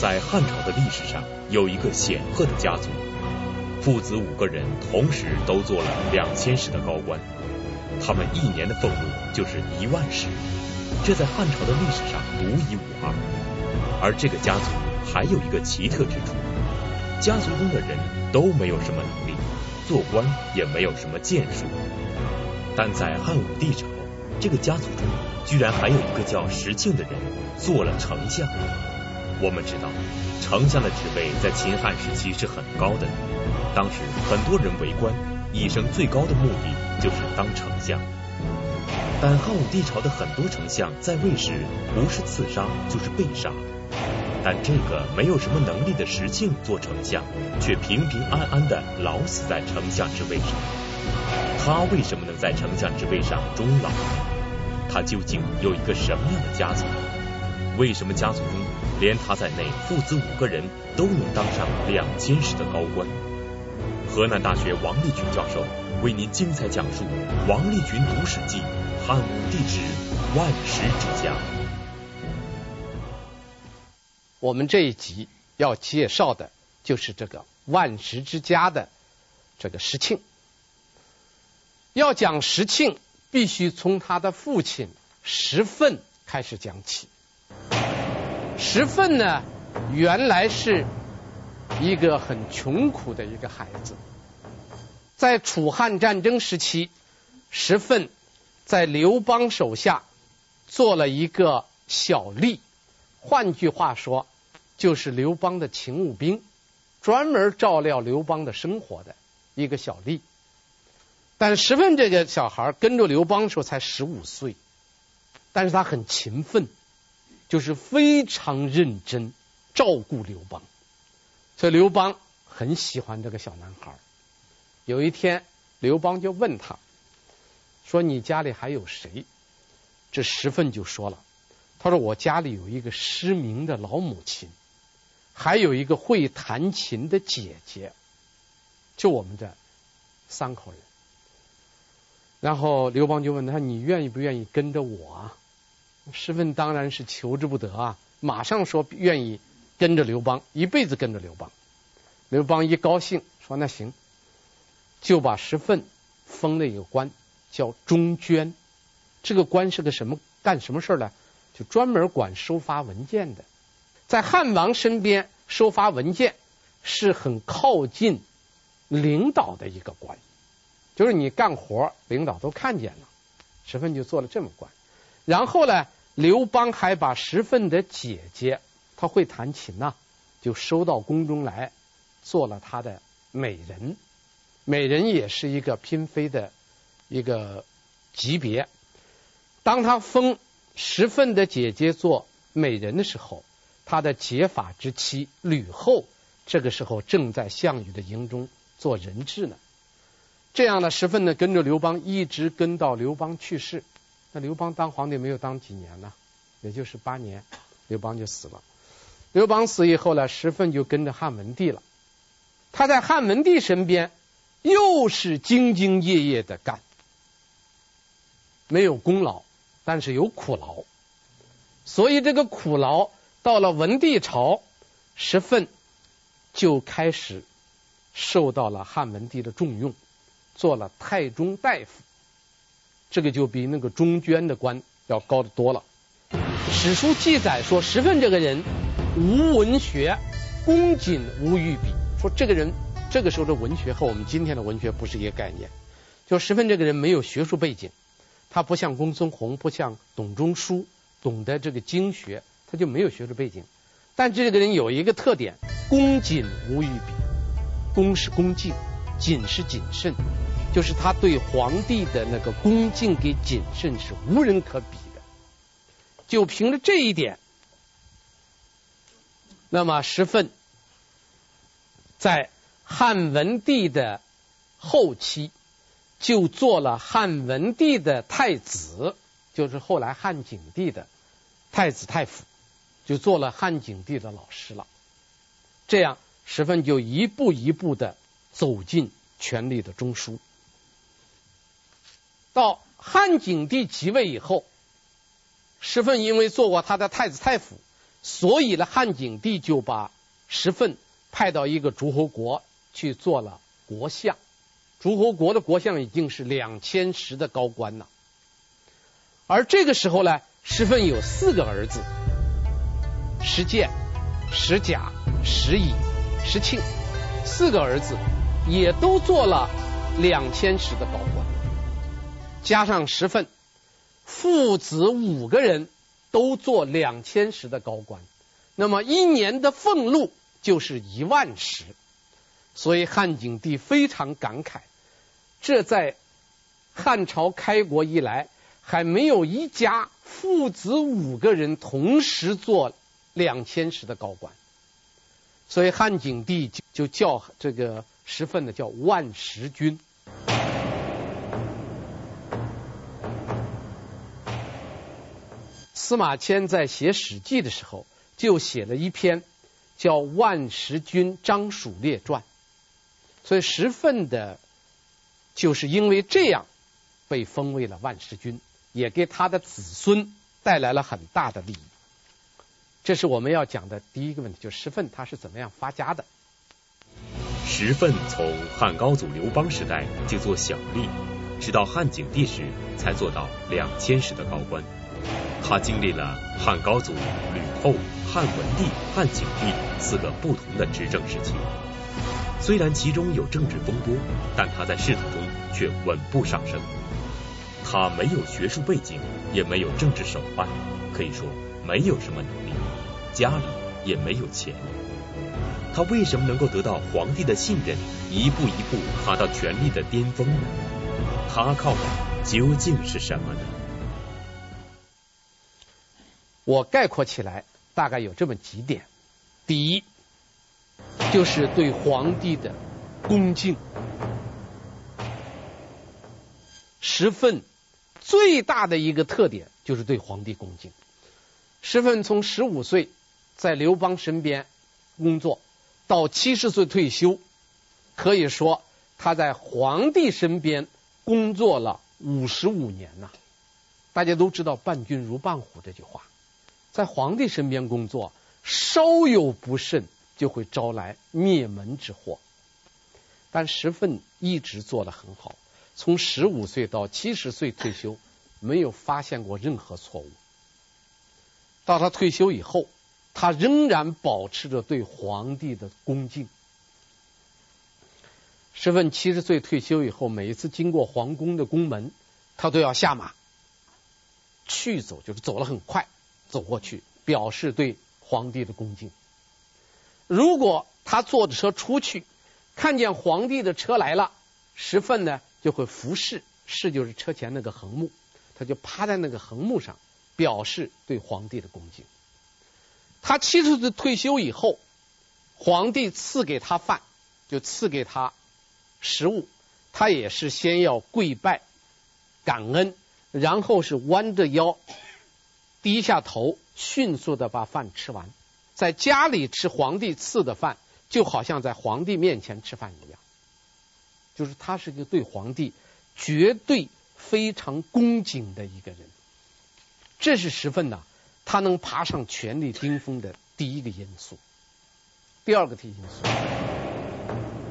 在汉朝的历史上，有一个显赫的家族，父子五个人同时都做了两千石的高官，他们一年的俸禄就是一万石，这在汉朝的历史上独一无二。而这个家族还有一个奇特之处，家族中的人都没有什么能力，做官也没有什么建树，但在汉武帝朝，这个家族中居然还有一个叫石庆的人做了丞相。我们知道，丞相的职位在秦汉时期是很高的，当时很多人为官，一生最高的目的就是当丞相。但汉武帝朝的很多丞相在位时，不是刺杀就是被杀。但这个没有什么能力的石庆做丞相，却平平安安的老死在丞相之位上。他为什么能在丞相之位上终老？他究竟有一个什么样的家族？为什么家族中连他在内父子五个人都能当上两千石的高官？河南大学王立群教授为您精彩讲述《王立群读史记》汉武帝之万石之家。我们这一集要介绍的就是这个万石之家的这个石庆。要讲石庆，必须从他的父亲石奋开始讲起。石奋呢，原来是一个很穷苦的一个孩子，在楚汉战争时期，石奋在刘邦手下做了一个小吏。换句话说，就是刘邦的勤务兵，专门照料刘邦的生活的一个小吏。但石奋这个小孩跟着刘邦的时候才十五岁，但是他很勤奋，就是非常认真照顾刘邦，所以刘邦很喜欢这个小男孩。有一天，刘邦就问他，说：“你家里还有谁？”这石奋就说了。他说：“我家里有一个失明的老母亲，还有一个会弹琴的姐姐，就我们这三口人。”然后刘邦就问他：“你愿意不愿意跟着我？”石奋当然是求之不得啊，马上说愿意跟着刘邦，一辈子跟着刘邦。刘邦一高兴说：“那行。”就把石奋封了一个官，叫中涓。这个官是个什么？干什么事儿呢？就专门管收发文件的，在汉王身边收发文件是很靠近领导的一个官，就是你干活领导都看见了，石奋就做了这么官。然后呢，刘邦还把石奋的姐姐，她会弹琴呐，就收到宫中来做了他的美人，美人也是一个嫔妃的一个级别。当他封。石奋的姐姐做美人的时候，他的结发之妻吕后这个时候正在项羽的营中做人质呢。这样呢，石奋呢跟着刘邦一直跟到刘邦去世。那刘邦当皇帝没有当几年呢，也就是八年，刘邦就死了。刘邦死以后呢，石奋就跟着汉文帝了。他在汉文帝身边又是兢兢业业的干，没有功劳。但是有苦劳，所以这个苦劳到了文帝朝，石奋就开始受到了汉文帝的重用，做了太中大夫，这个就比那个中涓的官要高得多了。史书记载说，石奋这个人无文学，恭谨无与比。说这个人这个时候的文学和我们今天的文学不是一个概念，就石奋这个人没有学术背景。他不像公孙弘，不像董仲舒，懂得这个经学，他就没有学术背景。但这个人有一个特点，恭谨无与比。恭是恭敬，谨是谨慎，就是他对皇帝的那个恭敬跟谨慎是无人可比的。就凭着这一点，那么石奋在汉文帝的后期。就做了汉文帝的太子，就是后来汉景帝的太子太傅，就做了汉景帝的老师了。这样，石奋就一步一步的走进权力的中枢。到汉景帝即位以后，石奋因为做过他的太子太傅，所以呢，汉景帝就把石奋派到一个诸侯国去做了国相。诸侯国的国相已经是两千石的高官了。而这个时候呢，石奋有四个儿子：石建、石甲、石乙、石庆，四个儿子也都做了两千石的高官，加上石奋，父子五个人都做两千石的高官，那么一年的俸禄就是一万石，所以汉景帝非常感慨，这在汉朝开国以来。还没有一家父子五个人同时做两千石的高官，所以汉景帝就叫这个石奋的叫万石君。司马迁在写《史记》的时候，就写了一篇叫《万石君张蜀列传》，所以石奋的，就是因为这样被封为了万石君。也给他的子孙带来了很大的利益，这是我们要讲的第一个问题，就是石奋他是怎么样发家的。石奋从汉高祖刘邦时代就做小吏，直到汉景帝时才做到两千石的高官。他经历了汉高祖、吕后、汉文帝、汉景帝四个不同的执政时期，虽然其中有政治风波，但他在仕途中却稳步上升。他没有学术背景，也没有政治手腕，可以说没有什么能力，家里也没有钱。他为什么能够得到皇帝的信任，一步一步爬到权力的巅峰呢？他靠的究竟是什么呢？我概括起来大概有这么几点：第一，就是对皇帝的恭敬。石奋。最大的一个特点就是对皇帝恭敬。石奋从十五岁在刘邦身边工作，到七十岁退休，可以说他在皇帝身边工作了五十五年呐。大家都知道“伴君如伴虎”这句话，在皇帝身边工作，稍有不慎就会招来灭门之祸。但石奋一直做得很好。从十五岁到七十岁退休，没有发现过任何错误。到他退休以后，他仍然保持着对皇帝的恭敬。石奋七十岁退休以后，每一次经过皇宫的宫门，他都要下马去走，就是走得很快，走过去表示对皇帝的恭敬。如果他坐着车出去，看见皇帝的车来了，石奋呢？就会伏侍，侍就是车前那个横木，他就趴在那个横木上，表示对皇帝的恭敬。他七十岁退休以后，皇帝赐给他饭，就赐给他食物，他也是先要跪拜感恩，然后是弯着腰，低下头，迅速的把饭吃完。在家里吃皇帝赐的饭，就好像在皇帝面前吃饭一样。就是他是个对皇帝绝对非常恭敬的一个人，这是石奋呐，他能爬上权力巅峰的第一个因素。第二个因素，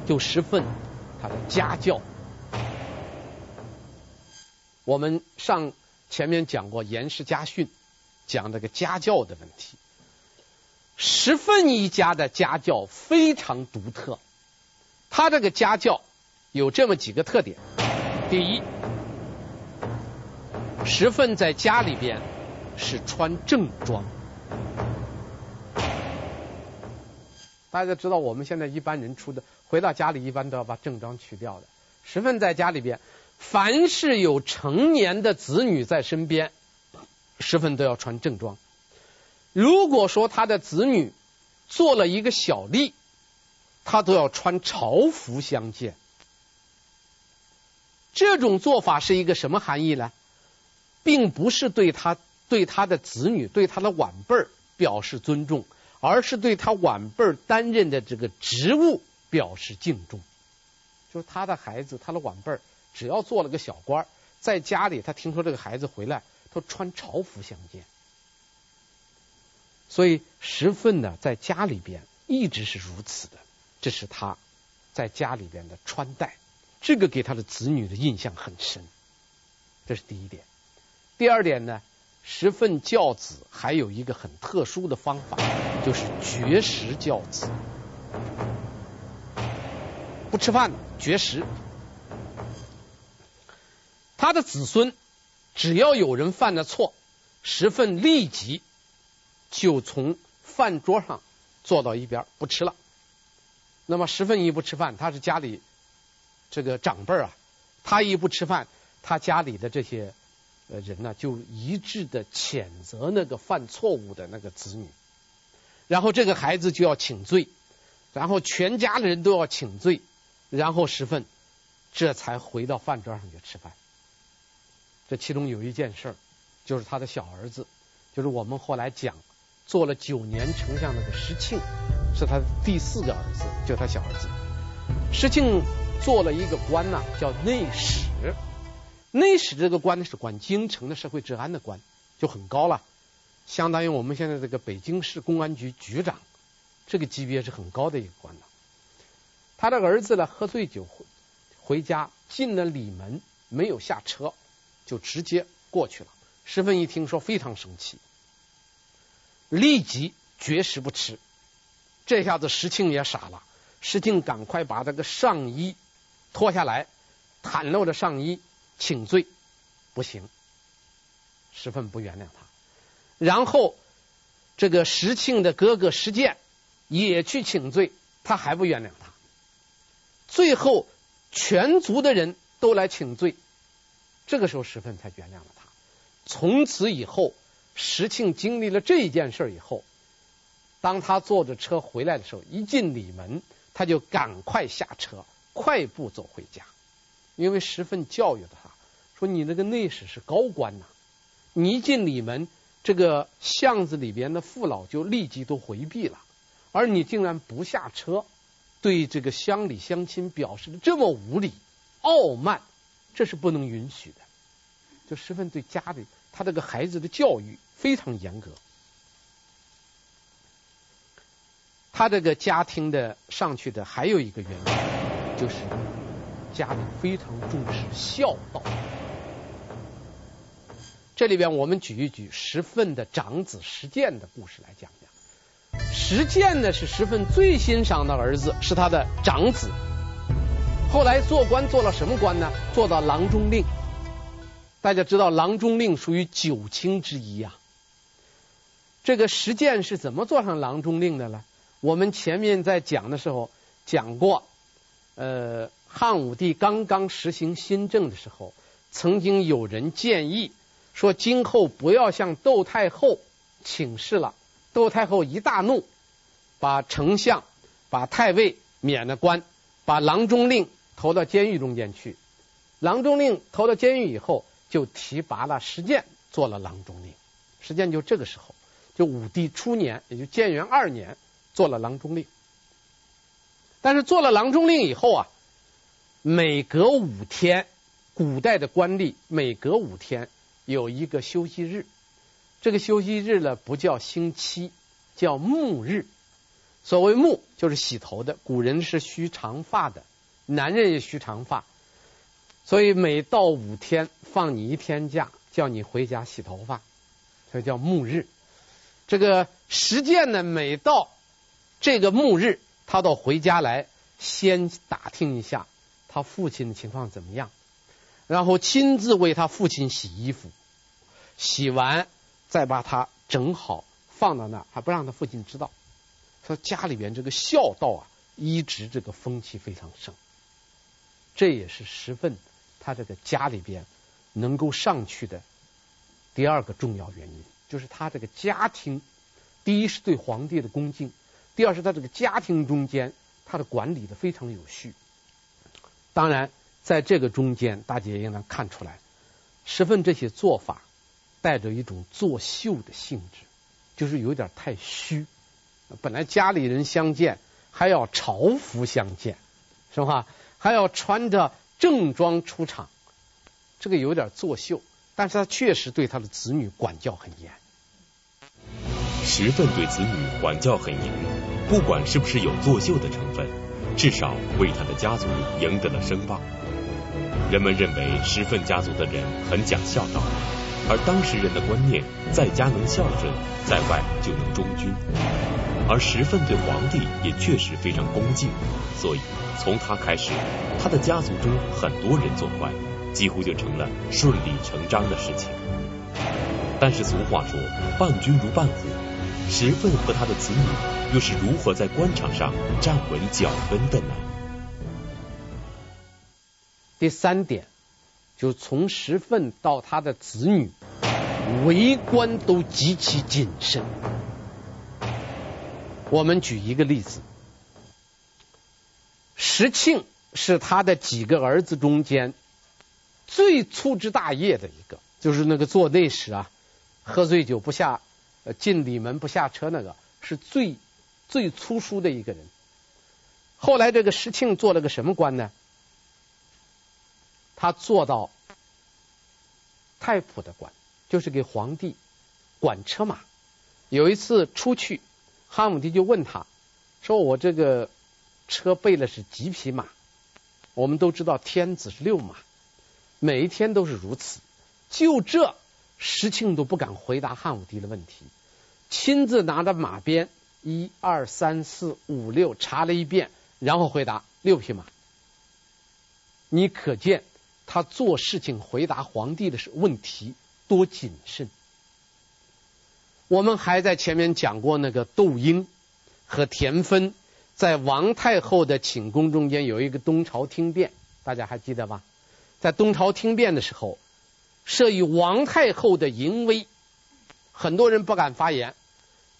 就石奋他的家教。我们上前面讲过《颜氏家训》，讲这个家教的问题。石奋一家的家教非常独特，他这个家教。有这么几个特点：第一，石奋在家里边是穿正装。大家知道，我们现在一般人出的回到家里，一般都要把正装去掉的。石奋在家里边，凡是有成年的子女在身边，十分都要穿正装。如果说他的子女做了一个小吏，他都要穿朝服相见。这种做法是一个什么含义呢？并不是对他、对他的子女、对他的晚辈表示尊重，而是对他晚辈担任的这个职务表示敬重。就是他的孩子、他的晚辈，只要做了个小官，在家里他听说这个孩子回来，都穿朝服相见。所以石奋呢，在家里边一直是如此的。这是他在家里边的穿戴，这个给他的子女的印象很深。这是第一点。第二点呢，石奋教子还有一个很特殊的方法，就是绝食教子，不吃饭，绝食。他的子孙只要有人犯了错，石奋立即就从饭桌上坐到一边不吃了。那么石奋一不吃饭，他是家里这个长辈啊，他一不吃饭，他家里的这些呃人呢，就一致的谴责那个犯错误的那个子女，然后这个孩子就要请罪，然后全家的人都要请罪，然后石奋这才回到饭桌上去吃饭。这其中有一件事儿，就是他的小儿子，就是我们后来讲做了九年丞相那个石庆，是他的第四个儿子，就他小儿子。石庆做了一个官呐，叫内史。内史这个官呢，是管京城的社会治安的官，就很高了，相当于我们现在这个北京市公安局局长，这个级别是很高的一个官了。他的儿子呢，喝醉酒回回家，进了里门，没有下车。就直接过去了。石奋一听说，非常生气，立即绝食不吃。这下子石庆也傻了，石庆赶快把这个上衣脱下来，袒露着上衣请罪，不行，石奋不原谅他。然后这个石庆的哥哥石建也去请罪，他还不原谅他。最后全族的人都来请罪。这个时候，石奋才原谅了他。从此以后，石庆经历了这一件事以后，当他坐着车回来的时候，一进里门，他就赶快下车，快步走回家。因为石奋教育了他，说：“你那个内史是高官呐，你一进里门，这个巷子里边的父老就立即都回避了，而你竟然不下车，对这个乡里乡亲表示的这么无礼、傲慢。”这是不能允许的。就石奋对家里他这个孩子的教育非常严格。他这个家庭的上去的还有一个原因，就是家里非常重视孝道。这里边我们举一举石奋的长子石建的故事来讲讲。石建呢是石奋最欣赏的儿子，是他的长子。后来做官做了什么官呢？做到郎中令。大家知道郎中令属于九卿之一啊。这个石建是怎么做上郎中令的呢？我们前面在讲的时候讲过，呃，汉武帝刚刚实行新政的时候，曾经有人建议说，今后不要向窦太后请示了。窦太后一大怒，把丞相、把太尉免了官，把郎中令。投到监狱中间去，郎中令投到监狱以后，就提拔了石建做了郎中令。石建就这个时候，就武帝初年，也就建元二年，做了郎中令。但是做了郎中令以后啊，每隔五天，古代的官吏每隔五天有一个休息日，这个休息日呢不叫星期，叫沐日。所谓沐就是洗头的，古人是须长发的。男人也须长发，所以每到五天放你一天假，叫你回家洗头发，所以叫沐日。这个石建呢，每到这个沐日，他都回家来先打听一下他父亲的情况怎么样，然后亲自为他父亲洗衣服，洗完再把他整好放到那儿，还不让他父亲知道。说家里边这个孝道啊，一直这个风气非常盛。这也是石奋他这个家里边能够上去的第二个重要原因，就是他这个家庭，第一是对皇帝的恭敬，第二是他这个家庭中间他的管理的非常有序。当然，在这个中间，大家也应当看出来，十分这些做法带着一种作秀的性质，就是有点太虚。本来家里人相见还要朝服相见，是吧？还要穿着正装出场，这个有点作秀，但是他确实对他的子女管教很严。石奋对子女管教很严，不管是不是有作秀的成分，至少为他的家族赢得了声望。人们认为石奋家族的人很讲孝道，而当时人的观念，在家能孝顺，在外就能忠君。而石奋对皇帝也确实非常恭敬，所以从他开始，他的家族中很多人做官，几乎就成了顺理成章的事情。但是俗话说，伴君如伴虎，石奋和他的子女又是如何在官场上站稳脚跟的呢？第三点，就从石奋到他的子女，为官都极其谨慎。我们举一个例子，石庆是他的几个儿子中间最粗枝大叶的一个，就是那个做内史啊，喝醉酒不下进里门不下车那个，是最最粗疏的一个人。后来这个石庆做了个什么官呢？他做到太仆的官，就是给皇帝管车马。有一次出去。汉武帝就问他，说：“我这个车备了是几匹马？我们都知道天子是六马，每一天都是如此。就这，石庆都不敢回答汉武帝的问题，亲自拿着马鞭，一二三四五六查了一遍，然后回答六匹马。你可见他做事情回答皇帝的问题多谨慎。”我们还在前面讲过，那个窦婴和田汾在王太后的寝宫中间有一个东朝听变，大家还记得吧？在东朝听变的时候，歃于王太后的淫威，很多人不敢发言，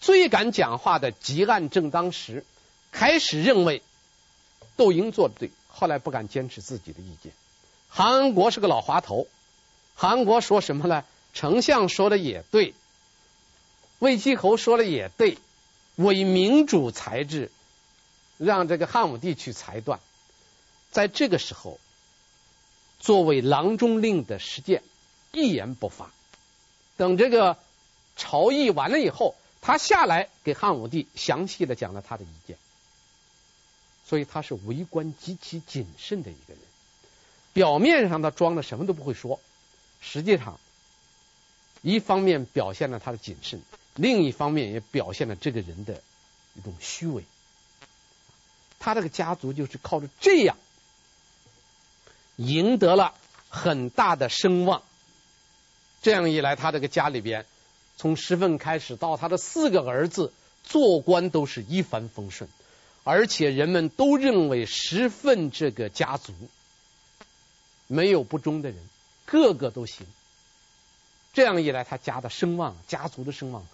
最敢讲话的汲黯正当时，开始认为窦婴做的对，后来不敢坚持自己的意见。韩国是个老滑头，韩国说什么呢？丞相说的也对。魏继侯说的也对，唯明主裁之，让这个汉武帝去裁断。在这个时候，作为郎中令的石建一言不发。等这个朝议完了以后，他下来给汉武帝详细的讲了他的意见。所以他是为官极其谨慎的一个人。表面上他装的什么都不会说，实际上一方面表现了他的谨慎。另一方面也表现了这个人的一种虚伪，他这个家族就是靠着这样赢得了很大的声望。这样一来，他这个家里边，从石奋开始到他的四个儿子做官都是一帆风顺，而且人们都认为石奋这个家族没有不忠的人，个个都行。这样一来，他家的声望，家族的声望。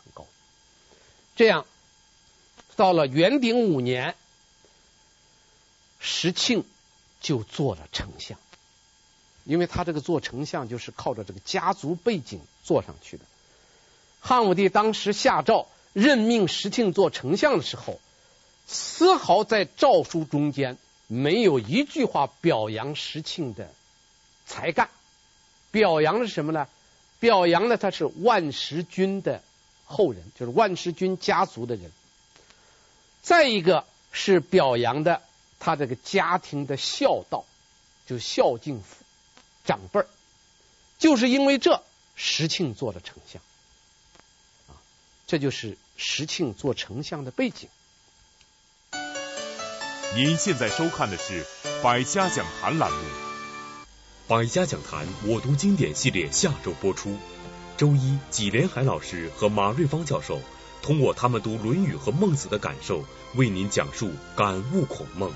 这样，到了元鼎五年，石庆就做了丞相。因为他这个做丞相，就是靠着这个家族背景做上去的。汉武帝当时下诏任命石庆做丞相的时候，丝毫在诏书中间没有一句话表扬石庆的才干，表扬的是什么呢？表扬了他是万石君的后人，就是万世君家族的人。再一个是表扬的他这个家庭的孝道，就孝敬父长辈儿。就是因为这，石庆做了丞相。啊，这就是石庆做丞相的背景。您现在收看的是《百家讲坛》栏目。百家讲坛，我读经典系列下周播出。周一，纪连海老师和马瑞芳教授通过他们读《论语》和《孟子》的感受，为您讲述感悟孔孟。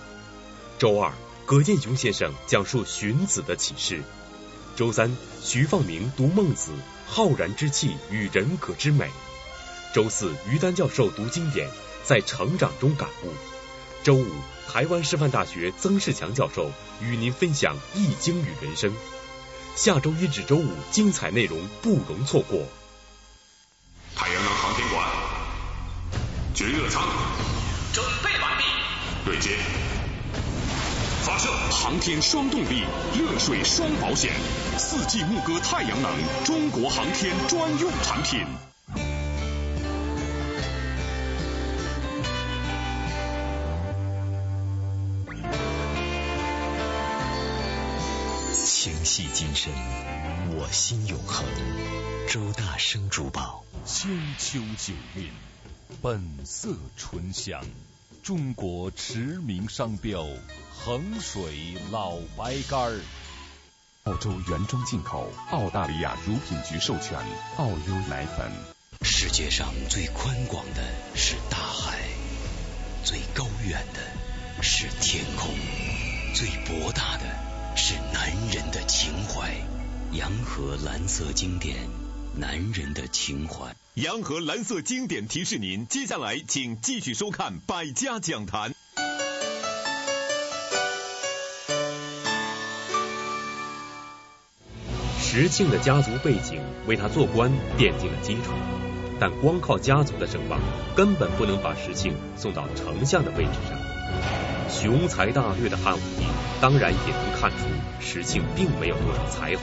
周二，葛剑雄先生讲述荀子的启示。周三，徐放明读《孟子》，浩然之气与人格之美。周四，于丹教授读经典，在成长中感悟。周五，台湾师范大学曾仕强教授与您分享《易经与人生》。下周一至周五，精彩内容不容错过。太阳能航天馆，绝热舱准备完毕，对接，发射。航天双动力，热水双保险，四季牧歌太阳能，中国航天专用产品。生，我心永恒。周大生珠宝，千秋九韵，本色醇香，中国驰名商标，衡水老白干儿。澳洲原装进口，澳大利亚乳品局授权，澳优奶粉。世界上最宽广的是大海，最高远的是天空，最博大的是男人的情怀。洋河蓝色经典，男人的情怀。洋河蓝色经典提示您，接下来请继续收看《百家讲坛》。石庆的家族背景为他做官奠定了基础，但光靠家族的声望，根本不能把石庆送到丞相的位置上。雄才大略的汉武帝当然也能看出石庆并没有多少才华，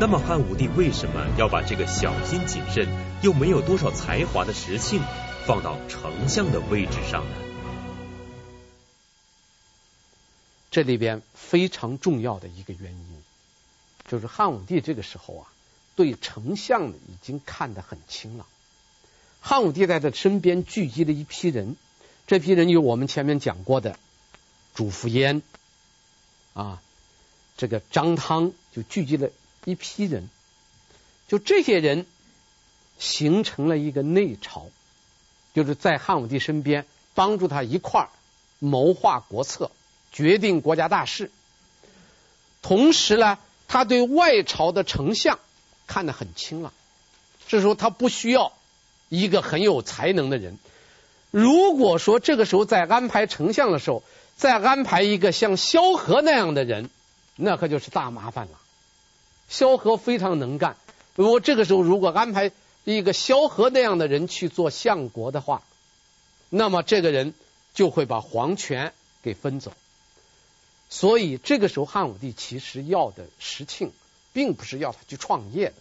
那么汉武帝为什么要把这个小心谨慎又没有多少才华的石庆放到丞相的位置上呢？这里边非常重要的一个原因。就是汉武帝这个时候啊，对丞相已经看得很清了。汉武帝在他身边聚集了一批人，这批人有我们前面讲过的主父偃啊，这个张汤就聚集了一批人，就这些人形成了一个内朝，就是在汉武帝身边帮助他一块儿谋划国策，决定国家大事，同时呢。他对外朝的丞相看得很轻了，这时候他不需要一个很有才能的人。如果说这个时候在安排丞相的时候，再安排一个像萧何那样的人，那可就是大麻烦了。萧何非常能干，如果这个时候如果安排一个萧何那样的人去做相国的话，那么这个人就会把皇权给分走。所以这个时候，汉武帝其实要的石庆，并不是要他去创业的，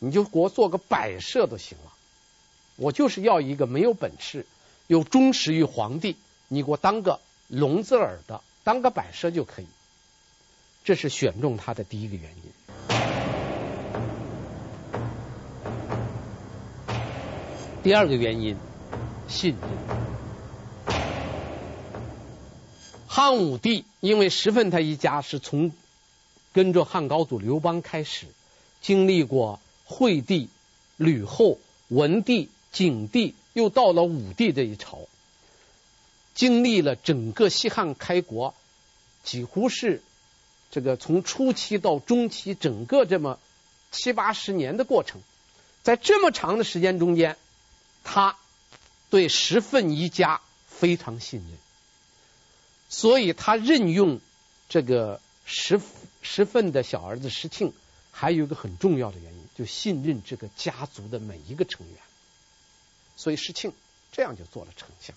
你就给我做个摆设都行了。我就是要一个没有本事又忠实于皇帝，你给我当个聋子耳的，当个摆设就可以。这是选中他的第一个原因。第二个原因，信任。汉武帝因为石奋他一家是从跟着汉高祖刘邦开始，经历过惠帝、吕后、文帝、景帝，又到了武帝这一朝，经历了整个西汉开国，几乎是这个从初期到中期，整个这么七八十年的过程，在这么长的时间中间，他对石奋一家非常信任。所以他任用这个石石奋的小儿子石庆，还有一个很重要的原因，就信任这个家族的每一个成员。所以石庆这样就做了丞相。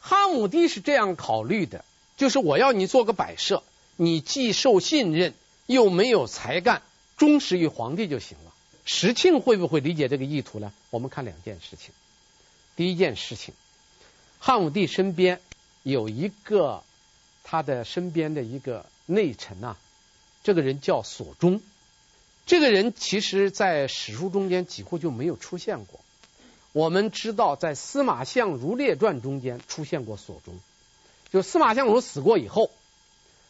汉武帝是这样考虑的，就是我要你做个摆设，你既受信任，又没有才干，忠实于皇帝就行了。石庆会不会理解这个意图呢？我们看两件事情。第一件事情。汉武帝身边有一个他的身边的一个内臣呐，这个人叫索忠。这个人其实在史书中间几乎就没有出现过。我们知道，在司马相如列传中间出现过索中。就司马相如死过以后，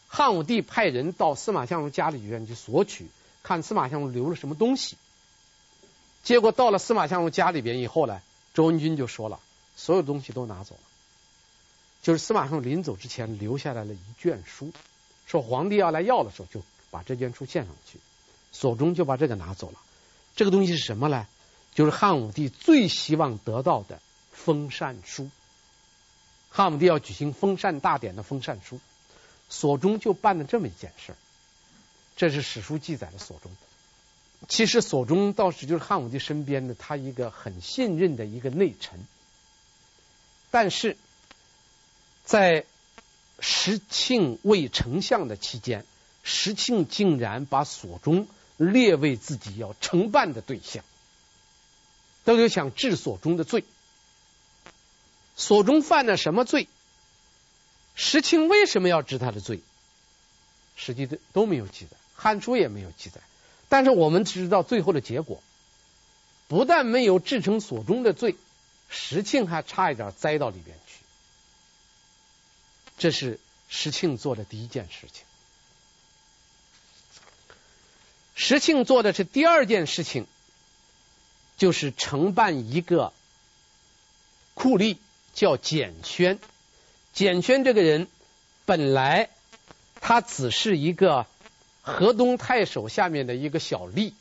汉武帝派人到司马相如家里边去索取，看司马相如留了什么东西。结果到了司马相如家里边以后呢，周文君就说了。所有东西都拿走了，就是司马相如临走之前留下来了一卷书，说皇帝要来要的时候，就把这卷书献上去。索忠就把这个拿走了。这个东西是什么呢？就是汉武帝最希望得到的封禅书。汉武帝要举行封禅大典的封禅书，索忠就办了这么一件事儿。这是史书记载的索忠。其实索忠倒是就是汉武帝身边的他一个很信任的一个内臣。但是，在石庆为丞相的期间，石庆竟然把索忠列为自己要承办的对象，都有想治所中的罪。所中犯了什么罪？石庆为什么要治他的罪？实际都都没有记载，汉书也没有记载。但是我们知道最后的结果，不但没有治成所中的罪，石庆还差一点栽到里边去。这是石庆做的第一件事情。石庆做的是第二件事情，就是承办一个酷吏，叫简宣。简宣这个人本来他只是一个河东太守下面的一个小吏，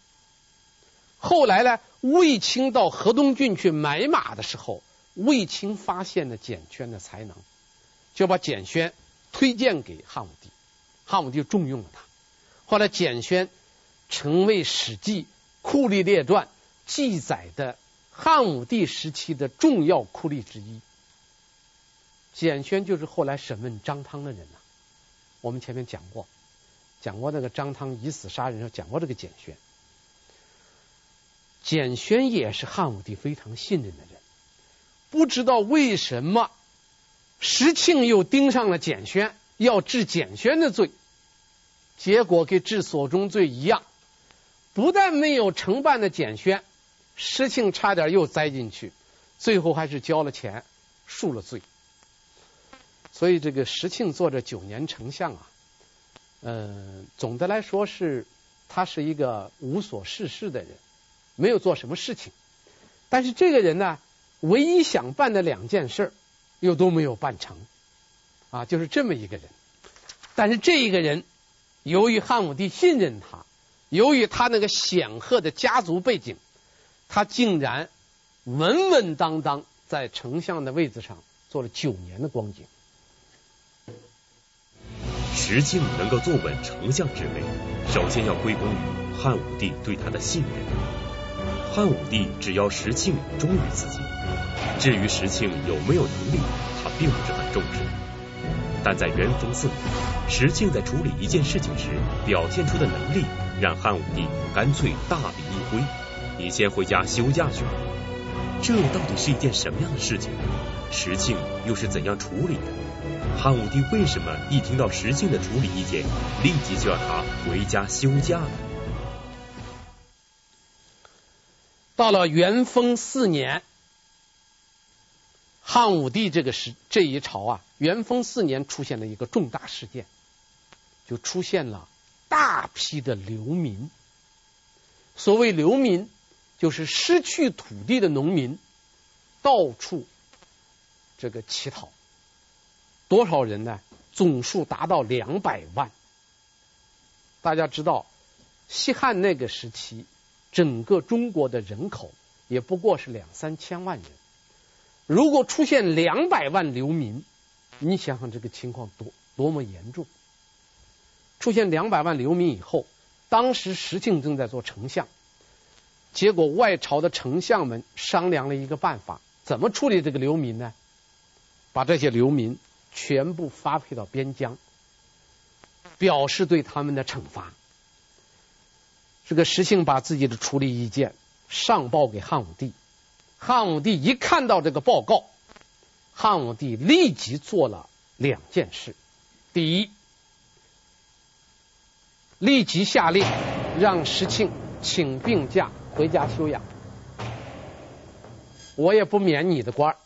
后来呢，卫青到河东郡去买马的时候，卫青发现了简宣的才能，就把简宣推荐给汉武帝，汉武帝重用了他。后来简宣。成为《史记·酷吏列传》记载的汉武帝时期的重要酷吏之一。简宣就是后来审问张汤的人呐。我们前面讲过，讲过那个张汤以死杀人，讲过这个简宣。简宣也是汉武帝非常信任的人。不知道为什么石庆又盯上了简宣，要治简宣的罪，结果跟治所中罪一样。不但没有承办的简宣，石庆差点又栽进去，最后还是交了钱，赎了罪。所以这个石庆做这九年丞相啊，嗯、总的来说是他是一个无所事事的人，没有做什么事情。但是这个人呢，唯一想办的两件事又都没有办成，啊，就是这么一个人。但是这一个人，由于汉武帝信任他。由于他那个显赫的家族背景，他竟然稳稳当当在丞相的位子上做了九年的光景。石庆能够坐稳丞相之位，首先要归功于汉武帝对他的信任。汉武帝只要石庆忠于自己，至于石庆有没有能力，他并不是很重视。但在元丰四年，石庆在处理一件事情时表现出的能力。让汉武帝干脆大笔一挥，你先回家休假去吧。这到底是一件什么样的事情？石庆又是怎样处理的？汉武帝为什么一听到石庆的处理意见，立即就要他回家休假呢？到了元丰四年，汉武帝这个时这一朝啊，元丰四年出现了一个重大事件，就出现了。大批的流民，所谓流民，就是失去土地的农民，到处这个乞讨。多少人呢？总数达到两百万。大家知道，西汉那个时期，整个中国的人口也不过是两三千万人。如果出现两百万流民，你想想这个情况多多么严重。出现两百万流民以后，当时石庆正在做丞相，结果外朝的丞相们商量了一个办法，怎么处理这个流民呢？把这些流民全部发配到边疆，表示对他们的惩罚。这个石庆把自己的处理意见上报给汉武帝，汉武帝一看到这个报告，汉武帝立即做了两件事，第一。立即下令让石庆请病假回家休养，我也不免你的官，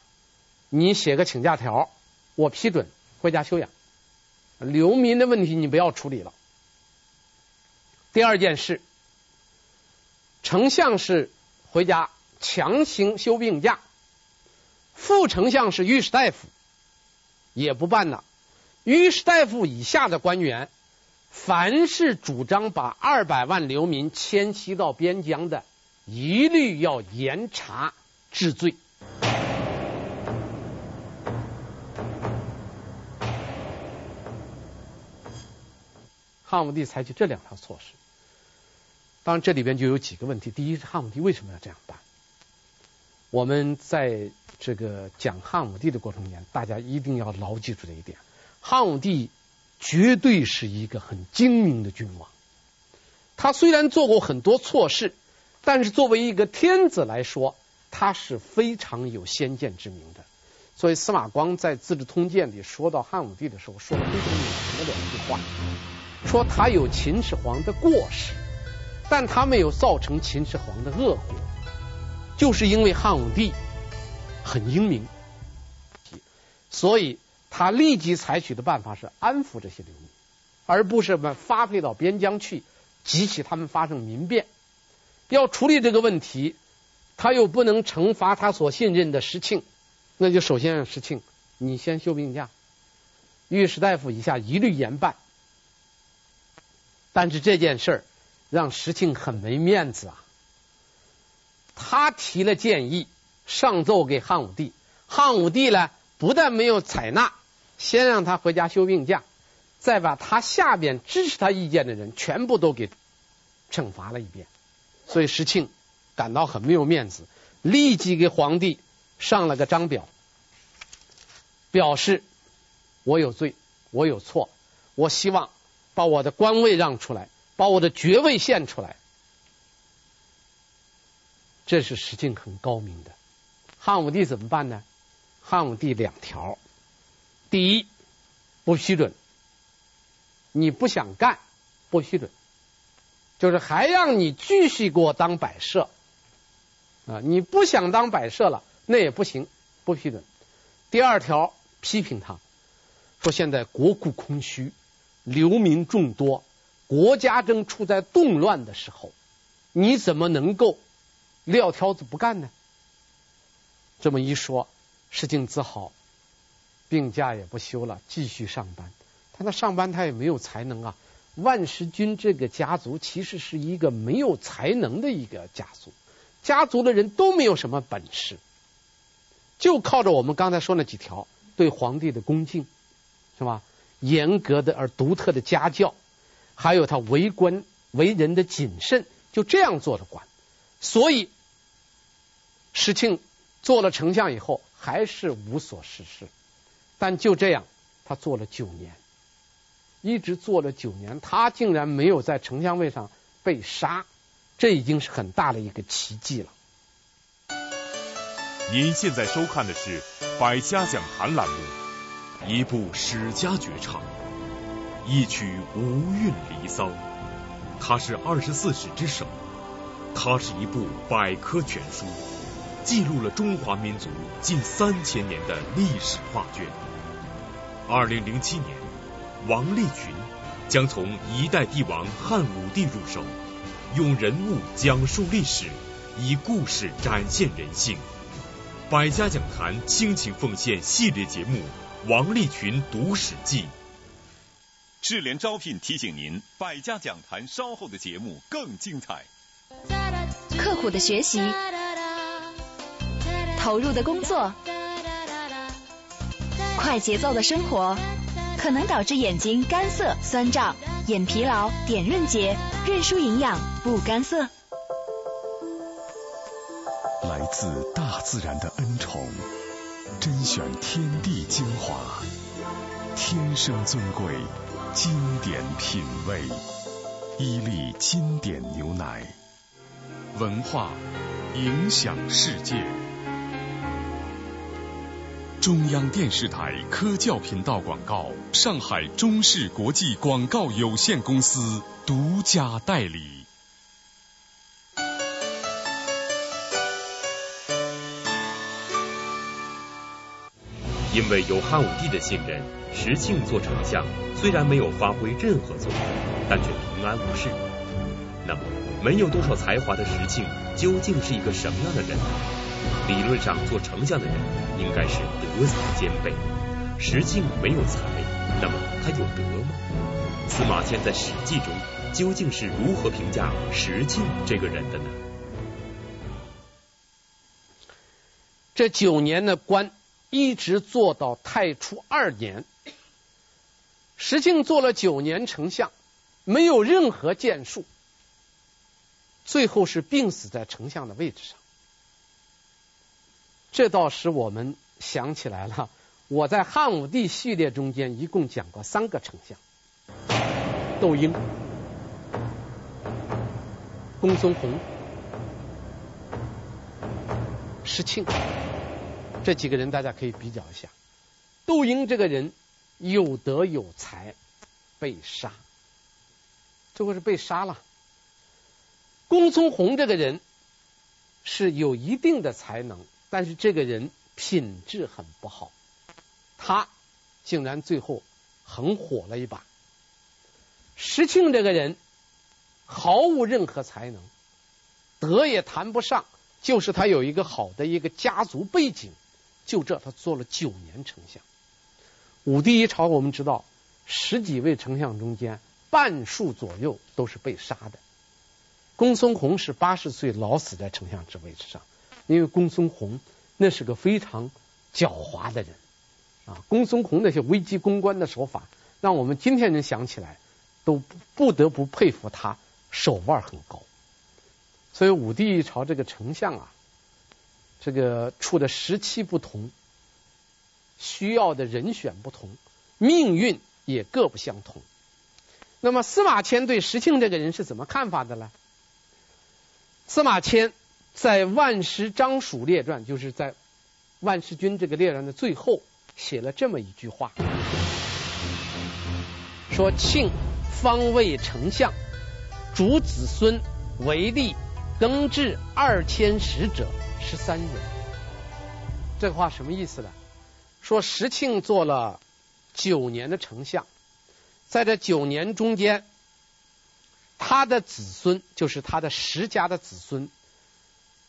你写个请假条，我批准回家休养。流民的问题你不要处理了。第二件事，丞相是回家强行休病假，副丞相是御史大夫也不办了，御史大夫以下的官员。凡是主张把二百万流民迁徙到边疆的，一律要严查治罪。汉武帝采取这两条措施，当然这里边就有几个问题。第一是汉武帝为什么要这样办？我们在这个讲汉武帝的过程里面，大家一定要牢记住这一点：汉武帝。绝对是一个很精明的君王。他虽然做过很多错事，但是作为一个天子来说，他是非常有先见之明的。所以司马光在《资治通鉴》里说到汉武帝的时候，说了非常有名的两句话。说他有秦始皇的过失，但他没有造成秦始皇的恶果，就是因为汉武帝很英明，所以他立即采取的办法是安抚这些流民，而不是把发配到边疆去，激起他们发生民变。要处理这个问题，他又不能惩罚他所信任的石庆，那就首先让石庆你先休病假，御史大夫以下一律严办。但是这件事儿让石庆很没面子啊！他提了建议，上奏给汉武帝，汉武帝呢不但没有采纳，先让他回家休病假，再把他下边支持他意见的人全部都给惩罚了一遍。所以石庆感到很没有面子，立即给皇帝上了个章表，表示我有罪，我有错，我希望把我的官位让出来，把我的爵位献出来。这是石庆很高明的。汉武帝怎么办呢？汉武帝两条：第一，不批准，你不想干，不批准。就是还让你继续给我当摆设啊！你不想当摆设了，那也不行，不批准。第二条批评他，说现在国库空虚，流民众多，国家正处在动乱的时候，你怎么能够撂挑子不干呢？这么一说，石庆只好病假也不休了，继续上班。但他上班他也没有才能啊。万石君这个家族其实是一个没有才能的一个家族，家族的人都没有什么本事，就靠着我们刚才说那几条对皇帝的恭敬，是吧？严格的而独特的家教，还有他为官为人的谨慎，就这样做着官。所以石庆做了丞相以后还是无所事事，但就这样他做了九年。一直做了九年，他竟然没有在丞相位上被杀，这已经是很大的一个奇迹了。您现在收看的是《百家讲坛》栏目，一部史家绝唱，一曲无韵离骚，它是二十四史之首，它是一部百科全书，记录了中华民族近三千年的历史画卷。二零零七年。王立群将从一代帝王汉武帝入手，用人物讲述历史，以故事展现人性。百家讲坛倾情奉献系列节目《王立群读史记》。智联招聘提醒您，百家讲坛稍后的节目更精彩。刻苦的学习，投入的工作，快节奏的生活。可能导致眼睛干涩、酸胀、眼疲劳、点润结、认输营养不干涩。来自大自然的恩宠，甄选天地精华，天生尊贵，经典品味，伊利经典牛奶，文化影响世界。中央电视台科教频道广告，上海中视国际广告有限公司独家代理。因为有汉武帝的信任，石庆做丞相虽然没有发挥任何作用，但却平安无事。那么，没有多少才华的石庆究竟是一个什么样的人？理论上，做丞相的人应该是德才兼备。石敬没有才，那么他有德吗？司马迁在《史记》中究竟是如何评价石敬这个人的呢？这九年的官一直做到太初二年，石敬做了九年丞相，没有任何建树，最后是病死在丞相的位置上。这倒使我们想起来了，我在汉武帝系列中间一共讲过三个丞相：窦婴、公孙弘、石庆。这几个人大家可以比较一下。窦婴这个人有德有才，被杀；最后是被杀了。公孙弘这个人是有一定的才能，但是这个人品质很不好，他竟然最后横火了一把。石庆这个人毫无任何才能，德也谈不上，就是他有一个好的一个家族背景，就这他做了九年丞相。武帝一朝我们知道，十几位丞相中间半数左右都是被杀的。公孙弘是八十岁老死在丞相之位之上，因为公孙弘那是个非常狡猾的人啊。公孙弘那些危机公关的手法，让我们今天人想起来都不得不佩服他，手腕很高。所以武帝朝这个丞相啊，这个处的时期不同，需要的人选不同，命运也各不相同。那么司马迁对石庆这个人是怎么看法的呢？司马迁在《万石章蜀列传》，就是在万石君这个列传的最后，写了这么一句话：说庆方位丞相，主子孙为吏耕治二千石者十三人。这话什么意思呢？说石庆做了九年的丞相，在这九年中间。他的子孙就是他的石家的子孙，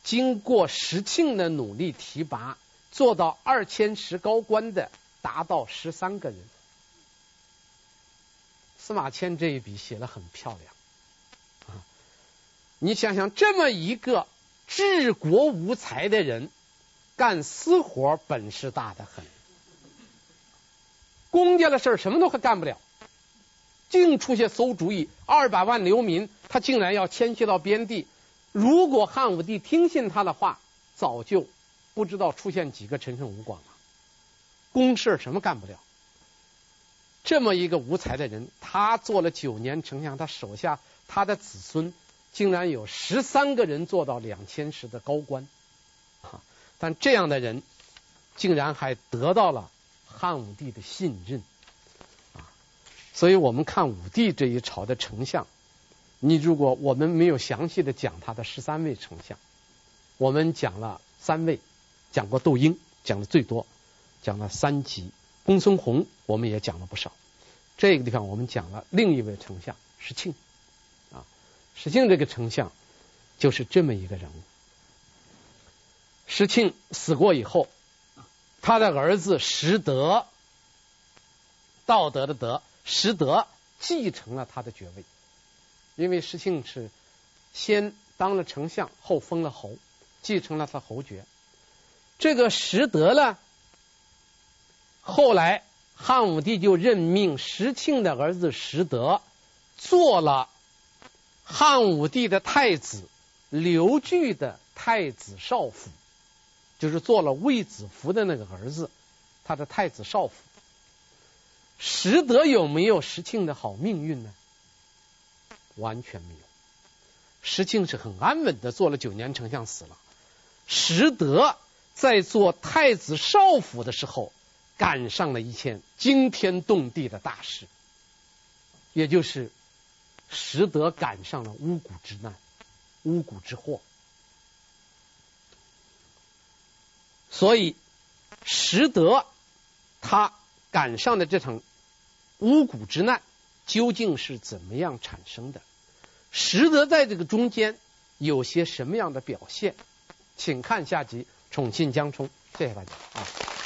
经过石庆的努力提拔，做到二千石高官的达到十三个人。司马迁这一笔写的很漂亮啊！你想想，这么一个治国无才的人，干私活本事大的很，公家的事儿什么都干不了。净出些馊主意，二百万流民，他竟然要迁徙到边地。如果汉武帝听信他的话，早就不知道出现几个陈胜吴广了。公事什么干不了？这么一个无才的人，他做了九年丞相，他手下他的子孙竟然有十三个人做到两千石的高官，但这样的人竟然还得到了汉武帝的信任。啊所以我们看武帝这一朝的丞相，你如果我们没有详细的讲他的十三位丞相，我们讲了三位，讲过窦婴，讲的最多，讲了三吉，公孙弘我们也讲了不少。这个地方我们讲了另一位丞相石庆，啊，石庆这个丞相就是这么一个人物。石庆死过以后，他的儿子石德，道德的德。石德继承了他的爵位，因为石庆是先当了丞相，后封了侯，继承了他侯爵。这个石德呢，后来汉武帝就任命石庆的儿子石德做了汉武帝的太子刘据的太子少府，就是做了卫子夫的那个儿子，他的太子少府。石德有没有石庆的好命运呢？完全没有。石庆是很安稳的做了九年丞相，死了。石德在做太子少府的时候，赶上了一件惊天动地的大事，也就是石德赶上了巫蛊之难、巫蛊之祸。所以石德他赶上的这场。巫蛊之难究竟是怎么样产生的？实则在这个中间有些什么样的表现？请看下集《宠信江充》，谢谢大家啊。